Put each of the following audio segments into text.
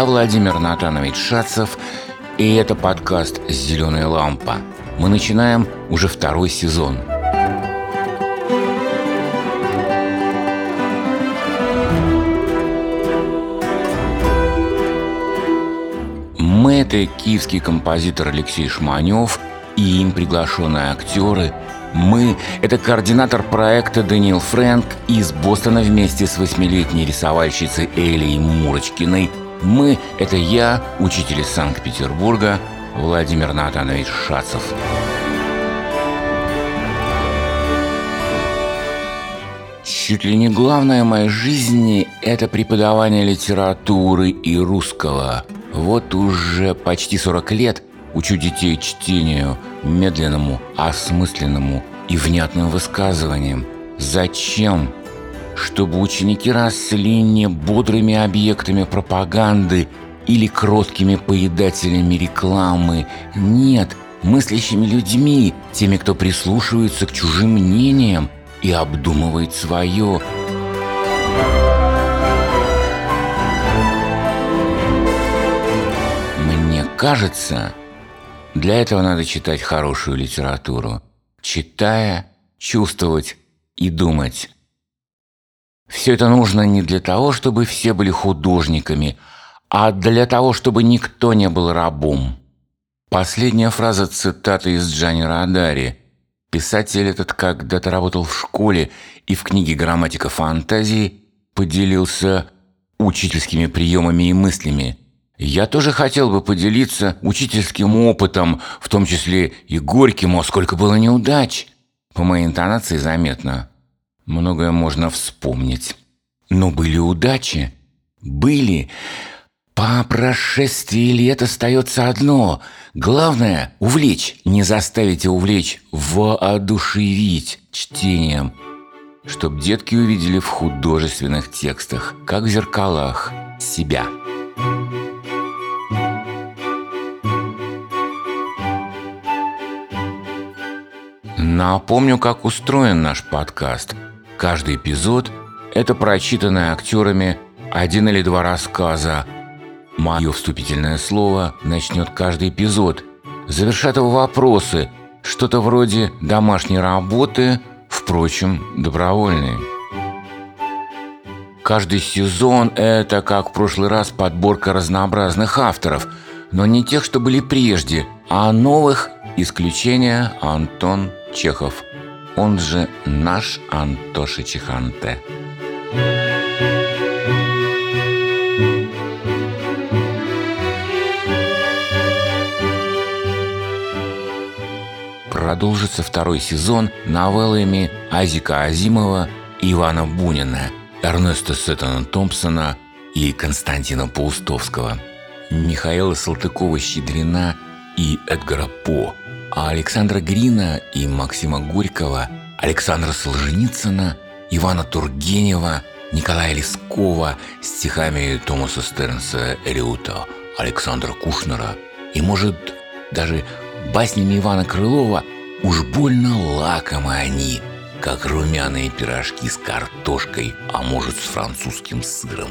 Я Владимир Натанович Шацев, и это подкаст «Зеленая лампа». Мы начинаем уже второй сезон. Мы – это киевский композитор Алексей Шманев и им приглашенные актеры – мы – это координатор проекта Даниил Фрэнк из Бостона вместе с восьмилетней рисовальщицей Элей Мурочкиной. Мы – это я, учитель из Санкт-Петербурга, Владимир Натанович Шацев. Чуть ли не главное в моей жизни – это преподавание литературы и русского. Вот уже почти 40 лет учу детей чтению, медленному, осмысленному и внятным высказываниям. Зачем? Чтобы ученики росли не бодрыми объектами пропаганды или кроткими поедателями рекламы. Нет, мыслящими людьми, теми, кто прислушивается к чужим мнениям и обдумывает свое. Мне кажется, для этого надо читать хорошую литературу. Читая, чувствовать и думать. Все это нужно не для того, чтобы все были художниками, а для того, чтобы никто не был рабом. Последняя фраза цитаты из Джани Радари. Писатель этот когда-то работал в школе и в книге «Грамматика фантазии» поделился учительскими приемами и мыслями. Я тоже хотел бы поделиться учительским опытом, в том числе и горьким, о, сколько было неудач. По моей интонации заметно. Многое можно вспомнить. Но были удачи. Были. По прошествии лет остается одно. Главное – увлечь, не заставить а увлечь, воодушевить чтением. Чтоб детки увидели в художественных текстах, как в зеркалах, себя. Напомню, как устроен наш подкаст. Каждый эпизод – это прочитанное актерами один или два рассказа. Мое вступительное слово начнет каждый эпизод. Завершат его вопросы, что-то вроде домашней работы, впрочем, добровольные. Каждый сезон – это, как в прошлый раз, подборка разнообразных авторов, но не тех, что были прежде, а новых – исключение Антон Чехов, он же наш Антоша Чеханте. Продолжится второй сезон новеллами Азика Азимова Ивана Бунина, Эрнеста Сеттона Томпсона и Константина Паустовского, Михаила Салтыкова-Щедрина и Эдгара По – а Александра Грина и Максима Горького, Александра Солженицына, Ивана Тургенева, Николая Лескова стихами Томаса Стернса Элиота, Александра Кушнера и, может, даже баснями Ивана Крылова уж больно лакомы они, как румяные пирожки с картошкой, а может, с французским сыром.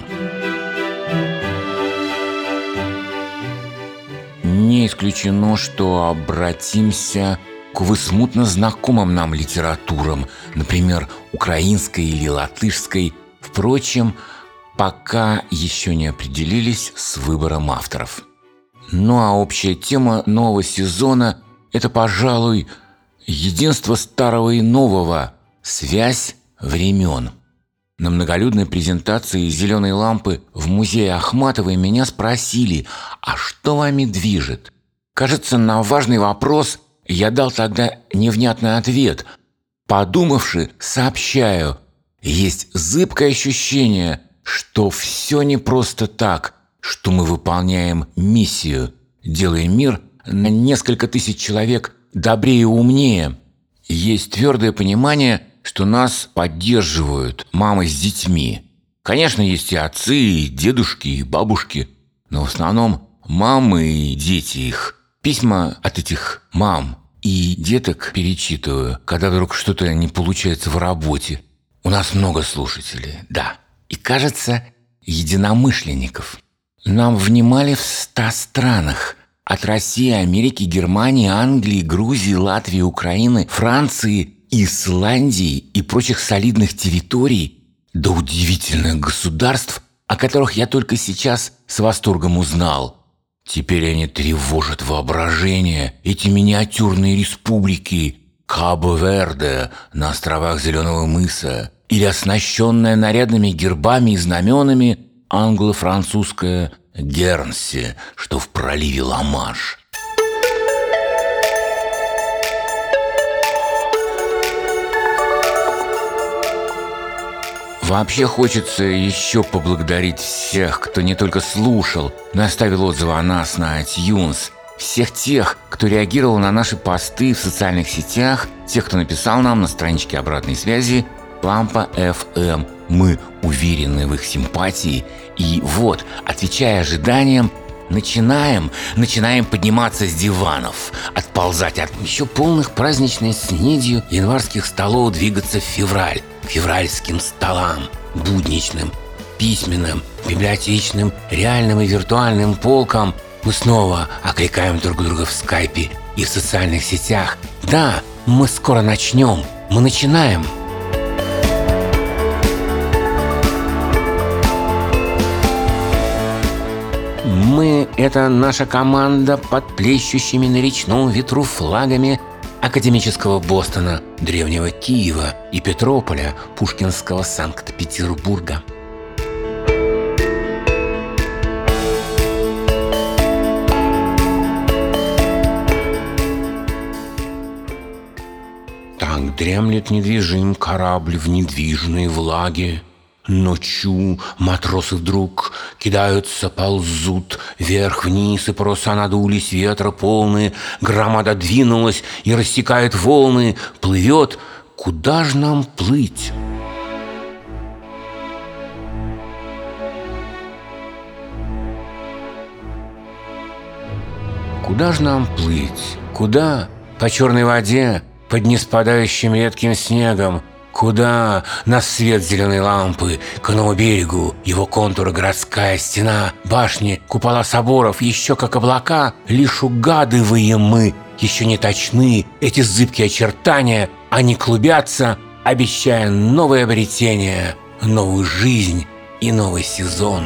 Не исключено, что обратимся к высмутно знакомым нам литературам, например, украинской или латышской. Впрочем, пока еще не определились с выбором авторов. Ну а общая тема нового сезона – это, пожалуй, единство старого и нового, связь времен. На многолюдной презентации «Зеленой лампы» в музее Ахматовой меня спросили, а что вами движет? Кажется, на важный вопрос я дал тогда невнятный ответ. Подумавши, сообщаю, есть зыбкое ощущение, что все не просто так, что мы выполняем миссию, делая мир на несколько тысяч человек добрее и умнее. Есть твердое понимание – что нас поддерживают мамы с детьми. Конечно, есть и отцы, и дедушки, и бабушки, но в основном мамы и дети их. Письма от этих мам и деток перечитываю, когда вдруг что-то не получается в работе. У нас много слушателей, да. И кажется, единомышленников. Нам внимали в ста странах. От России, Америки, Германии, Англии, Грузии, Латвии, Украины, Франции, Исландии и прочих солидных территорий до удивительных государств, о которых я только сейчас с восторгом узнал. Теперь они тревожат воображение, эти миниатюрные республики Кабо-Верде на островах Зеленого мыса или оснащенная нарядными гербами и знаменами англо-французская Гернси, что в проливе Ла-Манш. Вообще хочется еще поблагодарить всех, кто не только слушал, но и оставил отзывы о нас на iTunes, всех тех, кто реагировал на наши посты в социальных сетях, тех, кто написал нам на страничке обратной связи Лампа FM. Мы уверены в их симпатии. И вот, отвечая ожиданиям, начинаем, начинаем подниматься с диванов, отползать от еще полных праздничной снедью январских столов, двигаться в февраль, февральским столам, будничным, письменным, библиотечным, реальным и виртуальным полкам. Мы снова окликаем друг друга в скайпе и в социальных сетях. Да, мы скоро начнем, мы начинаем. Мы – это наша команда под плещущими на речном ветру флагами академического Бостона, древнего Киева и Петрополя, пушкинского Санкт-Петербурга. Так дремлет недвижим корабль в недвижной влаге, Ночью матросы вдруг кидаются, ползут Вверх-вниз, и паруса надулись, ветра полные, Громада двинулась и рассекает волны, Плывет, куда ж нам плыть? Куда ж нам плыть? Куда? По черной воде, под неспадающим редким снегом, Куда? На свет зеленой лампы, к новому берегу, его контуры городская стена, башни, купола соборов, еще как облака, лишь угадываем мы, еще не точны эти зыбкие очертания, они клубятся, обещая новое обретение, новую жизнь и новый сезон.